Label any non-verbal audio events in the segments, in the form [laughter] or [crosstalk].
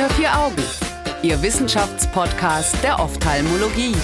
Unter vier Augen, Ihr Wissenschaftspodcast der Ophthalmologie.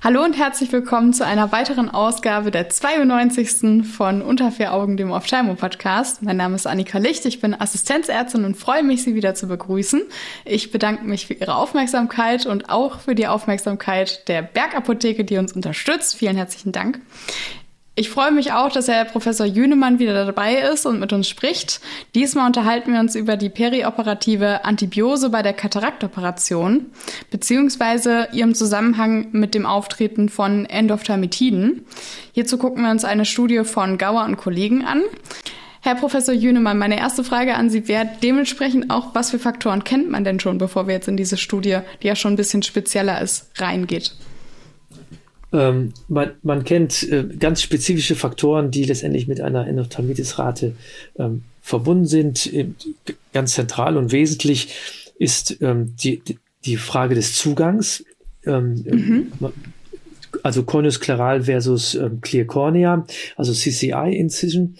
Hallo und herzlich willkommen zu einer weiteren Ausgabe der 92. von Unter vier Augen, dem Ophthalmo-Podcast. Mein Name ist Annika Licht, ich bin Assistenzärztin und freue mich, Sie wieder zu begrüßen. Ich bedanke mich für Ihre Aufmerksamkeit und auch für die Aufmerksamkeit der Bergapotheke, die uns unterstützt. Vielen herzlichen Dank. Ich freue mich auch, dass Herr Professor Jünemann wieder dabei ist und mit uns spricht. Diesmal unterhalten wir uns über die perioperative Antibiose bei der Kataraktoperation beziehungsweise ihrem Zusammenhang mit dem Auftreten von Endophthalmitiden. Hierzu gucken wir uns eine Studie von Gauer und Kollegen an. Herr Professor Jünemann, meine erste Frage an Sie wäre dementsprechend auch, was für Faktoren kennt man denn schon, bevor wir jetzt in diese Studie, die ja schon ein bisschen spezieller ist, reingeht? Ähm, man, man, kennt äh, ganz spezifische Faktoren, die letztendlich mit einer Endophthalmitis-Rate ähm, verbunden sind. Ganz zentral und wesentlich ist ähm, die, die Frage des Zugangs. Ähm, mhm also Corneoskleral versus ähm, Clear Cornea, also CCI Incision.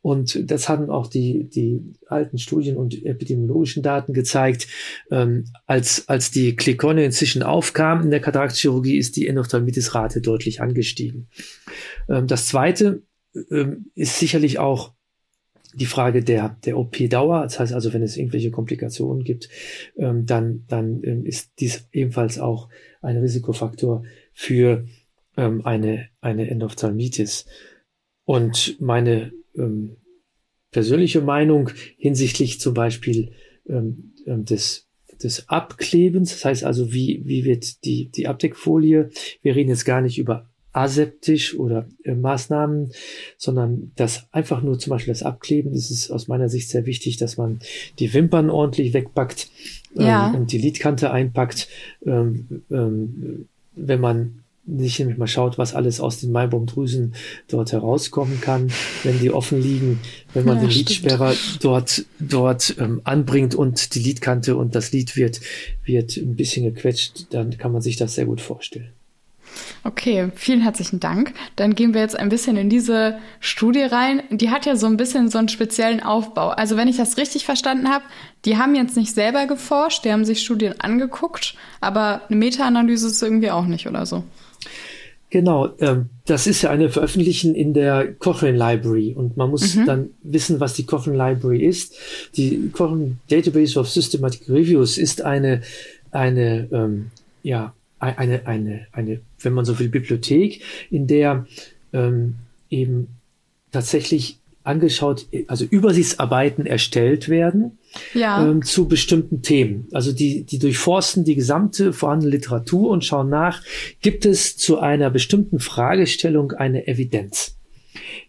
Und das hatten auch die, die alten Studien und epidemiologischen Daten gezeigt. Ähm, als, als die Clear Cornea Incision aufkam in der Kataraktchirurgie, ist die Endophthalmitis-Rate deutlich angestiegen. Ähm, das zweite ähm, ist sicherlich auch die Frage der, der OP-Dauer, das heißt also, wenn es irgendwelche Komplikationen gibt, ähm, dann, dann ähm, ist dies ebenfalls auch ein Risikofaktor für ähm, eine, eine Endophthalmitis. Und meine ähm, persönliche Meinung hinsichtlich zum Beispiel ähm, ähm, des des Abklebens, das heißt also, wie, wie wird die, die Abdeckfolie, wir reden jetzt gar nicht über aseptisch oder äh, Maßnahmen, sondern das einfach nur zum Beispiel das Abkleben, das ist aus meiner Sicht sehr wichtig, dass man die Wimpern ordentlich wegpackt ja. ähm, und die Lidkante einpackt. Ähm, ähm, wenn man nicht nämlich mal schaut, was alles aus den Maibaumdrüsen dort herauskommen kann, wenn die offen liegen, wenn man ja, den Lidsperrer dort, dort ähm, anbringt und die Lidkante und das Lid wird, wird ein bisschen gequetscht, dann kann man sich das sehr gut vorstellen. Okay, vielen herzlichen Dank. Dann gehen wir jetzt ein bisschen in diese Studie rein. Die hat ja so ein bisschen so einen speziellen Aufbau. Also wenn ich das richtig verstanden habe, die haben jetzt nicht selber geforscht, die haben sich Studien angeguckt, aber eine Meta-Analyse ist irgendwie auch nicht oder so. Genau, ähm, das ist ja eine Veröffentlichung in der Cochrane Library und man muss mhm. dann wissen, was die Cochrane Library ist. Die Cochrane Database of Systematic Reviews ist eine, eine, ähm, ja, eine, eine, eine, wenn man so will, Bibliothek, in der ähm, eben tatsächlich angeschaut, also Übersichtsarbeiten erstellt werden ja. ähm, zu bestimmten Themen. Also die, die durchforsten die gesamte vorhandene Literatur und schauen nach, gibt es zu einer bestimmten Fragestellung eine Evidenz?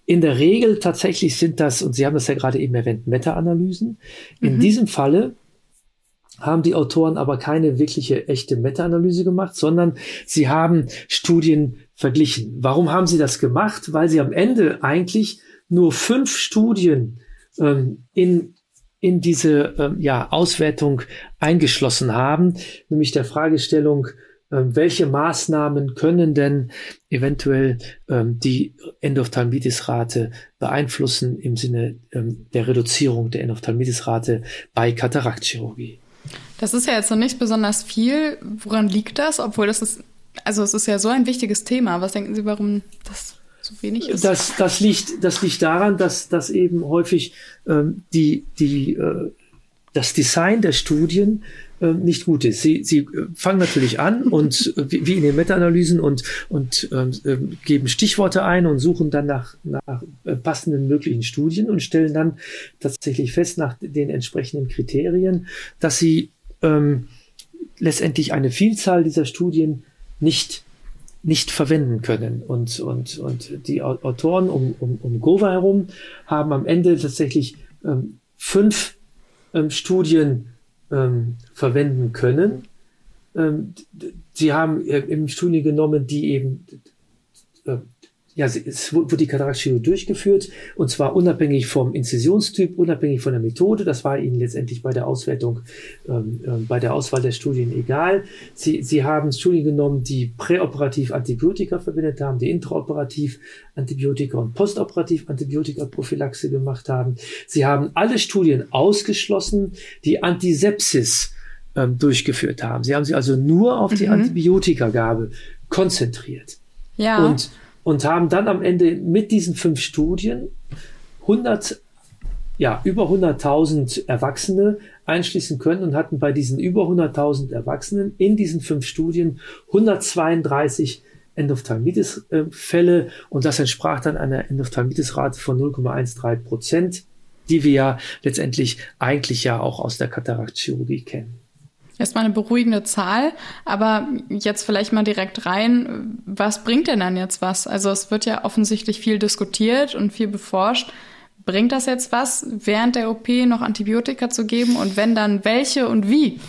In der Regel tatsächlich sind das, und Sie haben das ja gerade eben erwähnt, Meta-Analysen. In mhm. diesem Falle haben die Autoren aber keine wirkliche echte Meta-Analyse gemacht, sondern sie haben Studien verglichen. Warum haben sie das gemacht? Weil sie am Ende eigentlich nur fünf Studien ähm, in in diese ähm, ja, Auswertung eingeschlossen haben, nämlich der Fragestellung, ähm, welche Maßnahmen können denn eventuell ähm, die Endophthalmitis-Rate beeinflussen im Sinne ähm, der Reduzierung der Endophthalmitis-Rate bei Kataraktchirurgie. Das ist ja jetzt noch nicht besonders viel. Woran liegt das? Obwohl das ist, also es ist ja so ein wichtiges Thema. Was denken Sie, warum das zu wenig ist? Das, das, liegt, das liegt daran, dass, dass eben häufig ähm, die, die, äh, das Design der Studien äh, nicht gut ist. Sie, sie äh, fangen natürlich an und äh, wie, wie in den Meta-Analysen und, und äh, geben Stichworte ein und suchen dann nach, nach äh, passenden möglichen Studien und stellen dann tatsächlich fest nach den entsprechenden Kriterien, dass sie ähm, letztendlich eine Vielzahl dieser Studien nicht nicht verwenden können. Und, und, und die Autoren um, um, um Gova herum haben am Ende tatsächlich ähm, fünf ähm, Studien ähm, verwenden können. Ähm, sie haben äh, eben Studien genommen, die eben äh, ja, es wurde die Kataraktchirurgie durchgeführt und zwar unabhängig vom Inzisionstyp, unabhängig von der Methode. Das war ihnen letztendlich bei der Auswertung, ähm, äh, bei der Auswahl der Studien egal. Sie, sie haben Studien genommen, die präoperativ Antibiotika verwendet haben, die intraoperativ Antibiotika und postoperativ Antibiotika-Prophylaxe gemacht haben. Sie haben alle Studien ausgeschlossen, die Antisepsis ähm, durchgeführt haben. Sie haben sich also nur auf die mhm. Antibiotikagabe konzentriert. Ja. Und und haben dann am Ende mit diesen fünf Studien 100, ja, über 100.000 Erwachsene einschließen können und hatten bei diesen über 100.000 Erwachsenen in diesen fünf Studien 132 Endophthalmitis-Fälle und das entsprach dann einer Endophthalmitis-Rate von 0,13 Prozent, die wir ja letztendlich eigentlich ja auch aus der Kataraktchirurgie kennen. Erstmal eine beruhigende Zahl, aber jetzt vielleicht mal direkt rein, was bringt denn dann jetzt was? Also es wird ja offensichtlich viel diskutiert und viel beforscht. Bringt das jetzt was, während der OP noch Antibiotika zu geben und wenn dann welche und wie?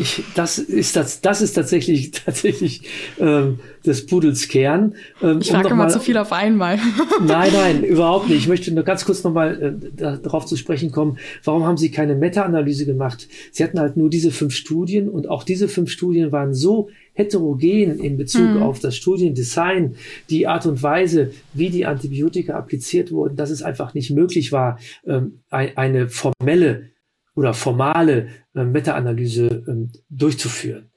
Ich, das ist das, das ist tatsächlich [laughs] tatsächlich ähm, des Pudels Kern. Ähm, ich frage um mal zu viel auf einmal. [laughs] nein, nein, überhaupt nicht. Ich möchte nur ganz kurz nochmal äh, darauf zu sprechen kommen. Warum haben Sie keine Meta-Analyse gemacht? Sie hatten halt nur diese fünf Studien und auch diese fünf Studien waren so heterogen in Bezug mhm. auf das Studiendesign, die Art und Weise, wie die Antibiotika appliziert wurden, dass es einfach nicht möglich war, ähm, eine formelle oder formale äh, Meta-Analyse ähm, durchzuführen.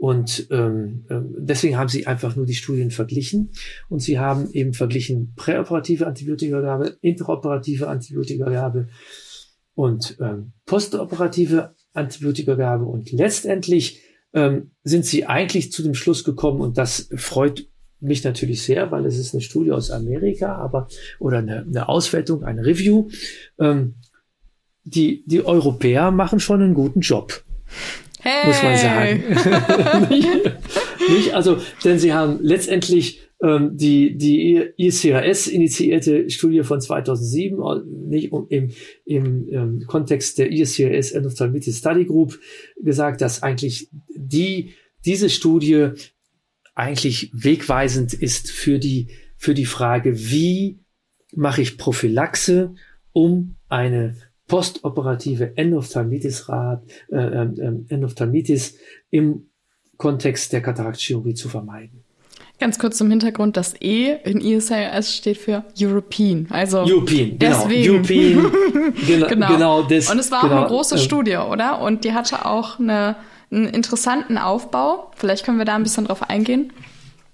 Und ähm, ähm, deswegen haben sie einfach nur die Studien verglichen und sie haben eben verglichen präoperative Antibiotikagabe, interoperative Antibiotikagabe und ähm, postoperative Antibiotikagabe und letztendlich ähm, sind sie eigentlich zu dem Schluss gekommen und das freut mich natürlich sehr, weil es ist eine Studie aus Amerika, aber oder eine, eine Auswertung, eine Review. Ähm, die, die Europäer machen schon einen guten Job. Hey. Muss man sagen. [laughs] nicht, nicht, also, denn sie haben letztendlich ähm, die, die ICRS initiierte Studie von 2007, äh, nicht um, im, im ähm, Kontext der ICRS Endophthalmitis Study Group gesagt, dass eigentlich die, diese Studie eigentlich wegweisend ist für die, für die Frage, wie mache ich Prophylaxe, um eine postoperative Endophthalmitis, äh, äh, Endophthalmitis im Kontext der Kataraktchirurgie zu vermeiden. Ganz kurz zum Hintergrund, das E in ESIS steht für European. Also European, genau. Deswegen. European, [laughs] genau, genau. genau des, Und es war genau, auch eine große äh, Studie, oder? Und die hatte auch eine, einen interessanten Aufbau. Vielleicht können wir da ein bisschen drauf eingehen.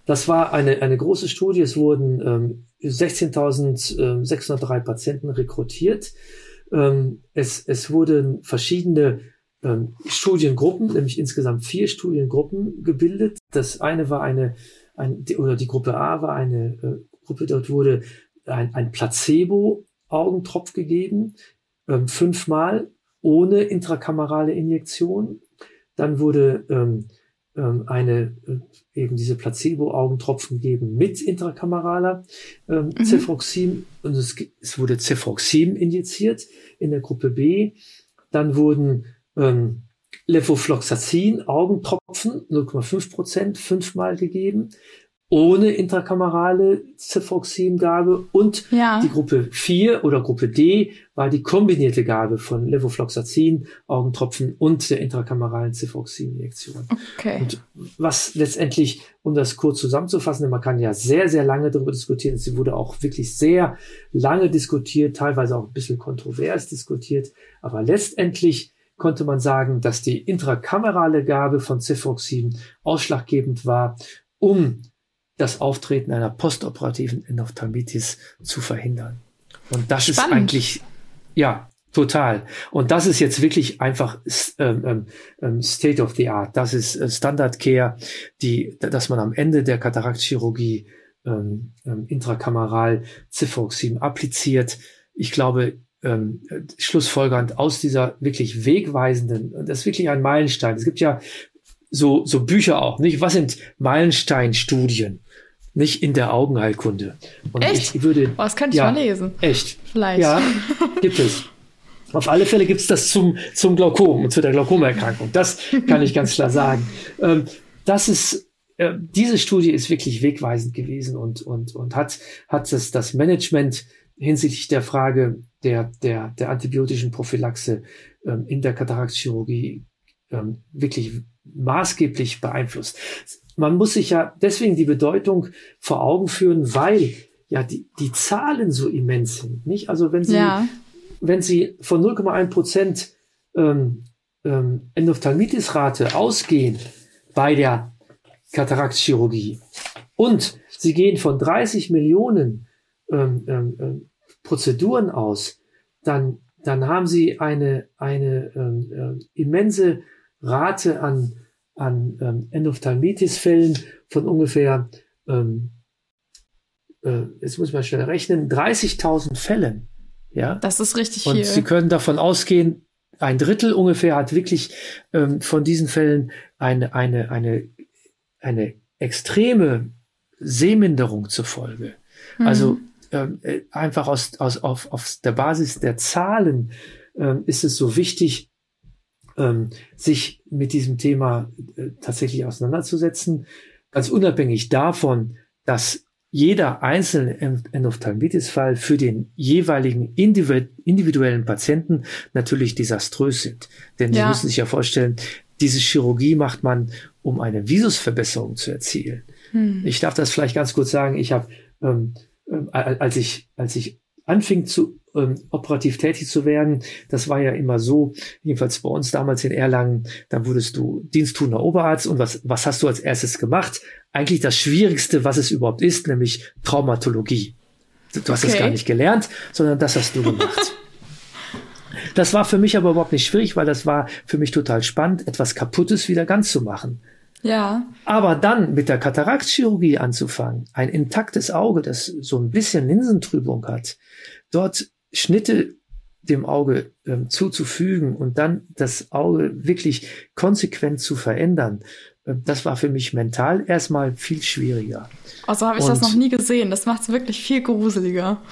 Das war eine, eine große Studie. Es wurden ähm, 16.603 Patienten rekrutiert. Ähm, es, es wurden verschiedene ähm, Studiengruppen, nämlich insgesamt vier Studiengruppen gebildet. Das eine war eine, ein, oder die Gruppe A war eine äh, Gruppe, dort wurde ein, ein Placebo-Augentropf gegeben, ähm, fünfmal ohne intrakamerale Injektion. Dann wurde ähm, eine äh, eben diese Placebo-Augentropfen geben mit intrakrameraler ähm, mhm. Cefuroxim und es, es, wurde Cefuroxim injiziert in der Gruppe B. Dann wurden ähm, Levofloxacin Augentropfen 0,5 Prozent fünfmal gegeben ohne intrakamerale Cefoxim-Gabe und ja. die Gruppe 4 oder Gruppe D war die kombinierte Gabe von Levofloxacin, Augentropfen und der intrakameralen Cefoxim-Injektion. Okay. Und was letztendlich, um das kurz zusammenzufassen, man kann ja sehr, sehr lange darüber diskutieren, sie wurde auch wirklich sehr lange diskutiert, teilweise auch ein bisschen kontrovers diskutiert, aber letztendlich konnte man sagen, dass die intrakamerale Gabe von Cefoxim ausschlaggebend war, um das Auftreten einer postoperativen Endophthalmitis zu verhindern. Und das Spannend. ist eigentlich, ja, total. Und das ist jetzt wirklich einfach ähm, ähm, ähm, State of the Art. Das ist äh, Standard Care, die, dass man am Ende der Kataraktchirurgie ähm, ähm, intrakameral Cifoxim appliziert. Ich glaube, ähm, schlussfolgernd aus dieser wirklich wegweisenden, das ist wirklich ein Meilenstein. Es gibt ja so, so Bücher auch, nicht? Was sind Meilensteinstudien? nicht in der Augenheilkunde. Und echt? Ich würde, oh, das könnte ich ja, mal lesen. Echt? Vielleicht. Ja, [laughs] gibt es. Auf alle Fälle gibt es das zum, zum Glaukom und zu der Glaukomerkrankung. Das kann ich ganz klar sagen. [laughs] Ähm, das ist äh, diese Studie ist wirklich wegweisend gewesen und, und, und hat, hat das, das Management hinsichtlich der Frage der, der, der antibiotischen Prophylaxe ähm, in der Kataraktchirurgie ähm, wirklich maßgeblich beeinflusst. Man muss sich ja deswegen die Bedeutung vor Augen führen, weil ja die, die Zahlen so immens sind. Nicht? Also wenn Sie, ja. wenn Sie von 0,1 Prozent ähm, ähm, Endophthalmitis-Rate ausgehen bei der Kataraktchirurgie und Sie gehen von 30 Millionen ähm, ähm, ähm, Prozeduren aus, dann, dann haben Sie eine, eine ähm, äh, immense Rate an, an ähm, Endophthalmitis-Fällen von ungefähr, ähm, äh, jetzt muss man schnell rechnen, 30.000 Fällen. Ja? Das ist richtig Und viel. Sie können davon ausgehen, ein Drittel ungefähr hat wirklich ähm, von diesen Fällen eine, eine, eine, eine extreme Sehminderung zur Folge. Mhm. Also ähm, äh, einfach aus, aus, auf, auf der Basis der Zahlen ähm, ist es so wichtig, ähm, sich mit diesem Thema äh, tatsächlich auseinanderzusetzen. Ganz unabhängig davon, dass jeder einzelne Endophthalmitis-Fall für den jeweiligen individuellen Patienten natürlich desaströs sind. Denn ja. Sie müssen sich ja vorstellen, diese Chirurgie macht man, um eine Visusverbesserung zu erzielen. Hm. Ich darf das vielleicht ganz kurz sagen. Ich habe, ähm, äh, als ich als ich anfing zu ähm, operativ tätig zu werden, das war ja immer so, jedenfalls bei uns damals in Erlangen, dann wurdest du diensttuender Oberarzt und was, was hast du als erstes gemacht? Eigentlich das Schwierigste, was es überhaupt ist, nämlich Traumatologie. Du hast okay. das gar nicht gelernt, sondern das hast du gemacht. [laughs] Das war für mich aber überhaupt nicht schwierig, weil das war für mich total spannend, etwas Kaputtes wieder ganz zu machen. Ja. Aber dann mit der Kataraktchirurgie anzufangen, ein intaktes Auge, das so ein bisschen Linsentrübung hat, dort Schnitte dem Auge ähm, zuzufügen und dann das Auge wirklich konsequent zu verändern, äh, das war für mich mental erstmal viel schwieriger. Also habe ich und, das noch nie gesehen. Das macht es wirklich viel gruseliger.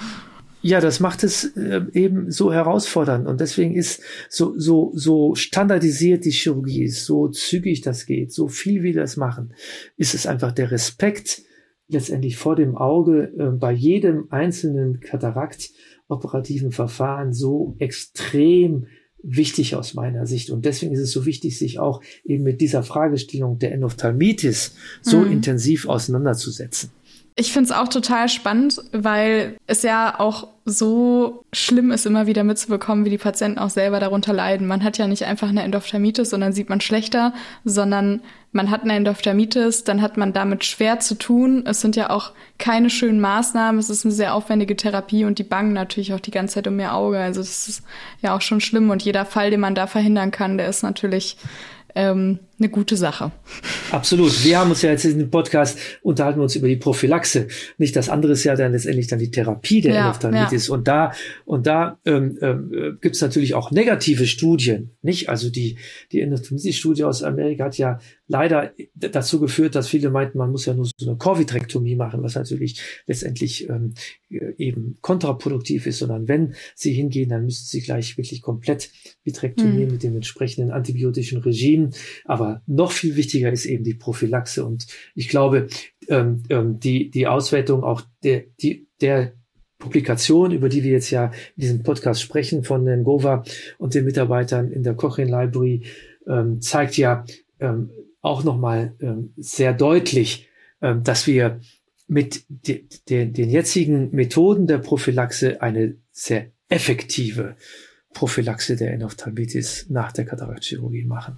Ja, das macht es äh, eben so herausfordernd und deswegen ist so so so standardisiert die Chirurgie ist, so zügig das geht, so viel wie das machen, ist es einfach der Respekt letztendlich vor dem Auge äh, bei jedem einzelnen Katarakt operativen Verfahren so extrem wichtig aus meiner Sicht. Und deswegen ist es so wichtig, sich auch eben mit dieser Fragestellung der Endophthalmitis so mhm. intensiv auseinanderzusetzen. Ich finde es auch total spannend, weil es ja auch so schlimm ist, immer wieder mitzubekommen, wie die Patienten auch selber darunter leiden. Man hat ja nicht einfach eine Endophthalmitis und dann sieht man schlechter, sondern man hat eine Endophthalmitis, dann hat man damit schwer zu tun. Es sind ja auch keine schönen Maßnahmen, es ist eine sehr aufwendige Therapie und die bangen natürlich auch die ganze Zeit um ihr Auge. Also das ist ja auch schon schlimm und jeder Fall, den man da verhindern kann, der ist natürlich ähm, eine gute Sache. Absolut. Wir haben uns ja jetzt in dem Podcast unterhalten wir uns über die Prophylaxe. Nicht das andere ist ja dann letztendlich dann die Therapie der ja. Ja. Und da und da ähm, ähm, gibt es natürlich auch negative Studien. Nicht also die die Endophthalmitis-Studie aus Amerika hat ja leider dazu geführt, dass viele meinten, man muss ja nur so eine Korvitrektomie machen, was natürlich letztendlich ähm, eben kontraproduktiv ist, sondern wenn sie hingehen, dann müssen sie gleich wirklich komplett vitrektomieren mhm. mit dem entsprechenden antibiotischen Regime. Aber noch viel wichtiger ist eben die Prophylaxe. Und ich glaube, ähm, ähm, die, die Auswertung auch der, die, der Publikation, über die wir jetzt ja in diesem Podcast sprechen, von Ngova und den Mitarbeitern in der Cochrane Library, ähm, zeigt ja ähm, auch nochmal ähm, sehr deutlich, ähm, dass wir mit de, de, den jetzigen Methoden der Prophylaxe eine sehr effektive Prophylaxe der Endophthalmitis nach der Kataraktchirurgie machen.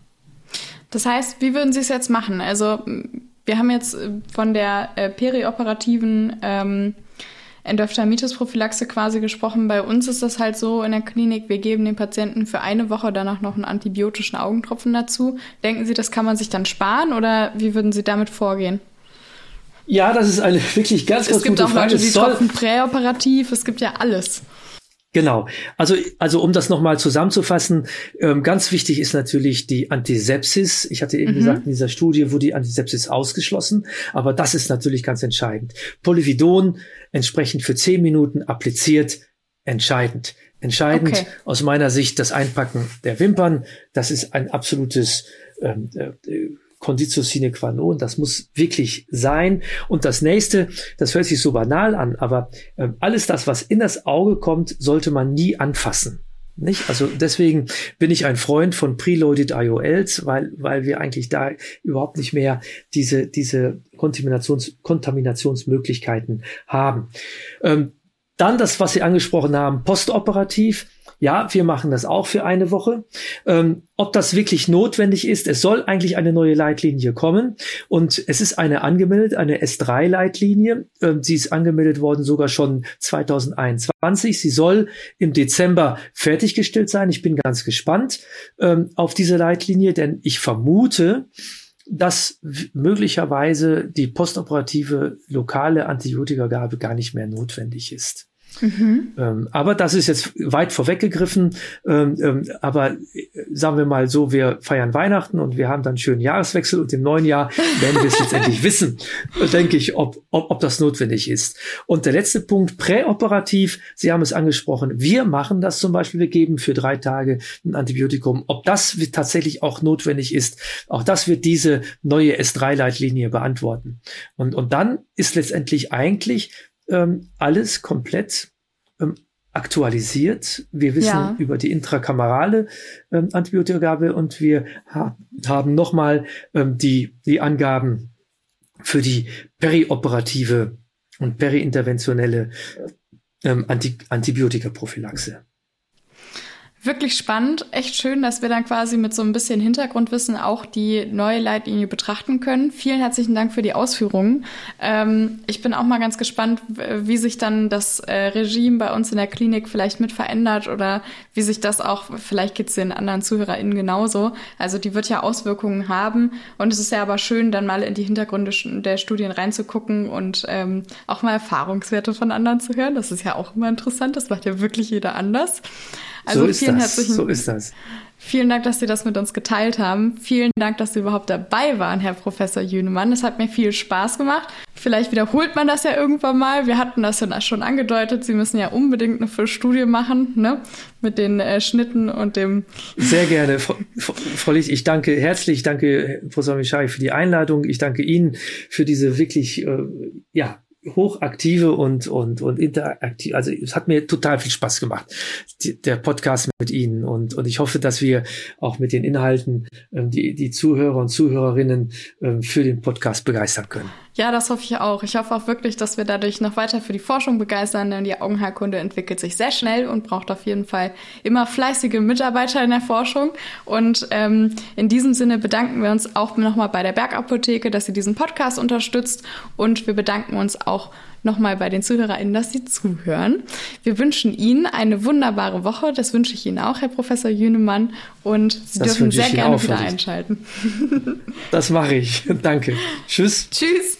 Das heißt, wie würden Sie es jetzt machen? Also wir haben jetzt äh, von der äh, perioperativen ähm, Endophthalmitis-Prophylaxe quasi gesprochen. Bei uns ist das halt so in der Klinik, wir geben den Patienten für eine Woche danach noch einen antibiotischen Augentropfen dazu. Denken Sie, das kann man sich dann sparen oder wie würden Sie damit vorgehen? Ja, das ist eine [laughs] wirklich ganz, ganz gute Frage. Es gibt auch Leute, die tropfen präoperativ, es gibt ja alles. Genau. Also, also um das nochmal zusammenzufassen, ähm, ganz wichtig ist natürlich die Antisepsis. Ich hatte eben mhm. gesagt, in dieser Studie wurde die Antisepsis ausgeschlossen, aber das ist natürlich ganz entscheidend. Polyvidon entsprechend für zehn Minuten appliziert, entscheidend. Entscheidend okay. aus meiner Sicht das Einpacken der Wimpern. Das ist ein absolutes ähm, äh, Conditio sine qua non, das muss wirklich sein. Und das nächste, das hört sich so banal an, aber äh, alles das, was in das Auge kommt, sollte man nie anfassen. Nicht? Also deswegen bin ich ein Freund von Preloaded IOLs, weil, weil wir eigentlich da überhaupt nicht mehr diese, diese Kontaminations, Kontaminationsmöglichkeiten haben. Ähm, dann das, was Sie angesprochen haben, postoperativ. Ja, wir machen das auch für eine Woche. Ähm, ob das wirklich notwendig ist, es soll eigentlich eine neue Leitlinie kommen und es ist eine angemeldet, eine S3-Leitlinie. Ähm, sie ist angemeldet worden sogar schon 2021. Sie soll im Dezember fertiggestellt sein. Ich bin ganz gespannt ähm, auf diese Leitlinie, denn ich vermute, dass möglicherweise die postoperative lokale Antibiotikagabe gar nicht mehr notwendig ist. Mhm. Ähm, aber das ist jetzt weit vorweggegriffen. Ähm, ähm, aber äh, sagen wir mal so, wir feiern Weihnachten und wir haben dann einen schönen Jahreswechsel und im neuen Jahr werden wir es letztendlich wissen, [laughs] denke ich, ob, ob, ob das notwendig ist. Und der letzte Punkt, präoperativ, Sie haben es angesprochen, wir machen das zum Beispiel, wir geben für drei Tage ein Antibiotikum. Ob das tatsächlich auch notwendig ist, auch das wird diese neue S3-Leitlinie beantworten. Und, und dann ist letztendlich eigentlich ähm, alles komplett ähm, aktualisiert. Wir wissen ja. über die intrakamerale ähm, Antibiotikagabe und wir ha haben nochmal ähm, die, die Angaben für die perioperative und periinterventionelle ähm, Anti Antibiotikaprophylaxe. Wirklich spannend, echt schön, dass wir dann quasi mit so ein bisschen Hintergrundwissen auch die neue Leitlinie betrachten können. Vielen herzlichen Dank für die Ausführungen. Ähm, ich bin auch mal ganz gespannt, wie sich dann das äh, Regime bei uns in der Klinik vielleicht mit verändert oder wie sich das auch, vielleicht geht es den anderen ZuhörerInnen genauso. Also die wird ja Auswirkungen haben und es ist ja aber schön, dann mal in die Hintergründe der Studien reinzugucken und ähm, auch mal Erfahrungswerte von anderen zu hören. Das ist ja auch immer interessant, das macht ja wirklich jeder anders. Also so vielen das. herzlichen so ist das. Vielen Dank, dass Sie das mit uns geteilt haben. Vielen Dank, dass Sie überhaupt dabei waren, Herr Professor Jünemann. Es hat mir viel Spaß gemacht. Vielleicht wiederholt man das ja irgendwann mal. Wir hatten das ja schon angedeutet. Sie müssen ja unbedingt eine Studie machen, ne? Mit den äh, Schnitten und dem. Sehr gerne, Frau, Frau Licht. Ich danke herzlich, danke Professor Michai für die Einladung. Ich danke Ihnen für diese wirklich, äh, ja, hochaktive und, und, und interaktiv. Also es hat mir total viel Spaß gemacht, die, der Podcast mit Ihnen. Und, und ich hoffe, dass wir auch mit den Inhalten ähm, die, die Zuhörer und Zuhörerinnen ähm, für den Podcast begeistern können. Ja, das hoffe ich auch. Ich hoffe auch wirklich, dass wir dadurch noch weiter für die Forschung begeistern, denn die Augenheilkunde entwickelt sich sehr schnell und braucht auf jeden Fall immer fleißige Mitarbeiter in der Forschung. Und ähm, in diesem Sinne bedanken wir uns auch nochmal bei der Bergapotheke, dass sie diesen Podcast unterstützt. Und wir bedanken uns auch nochmal bei den ZuhörerInnen, dass sie zuhören. Wir wünschen Ihnen eine wunderbare Woche. Das wünsche ich Ihnen auch, Herr Professor Jünemann. Und Sie das dürfen sehr gerne wieder einschalten. Das mache ich. Danke. [laughs] Tschüss. Tschüss.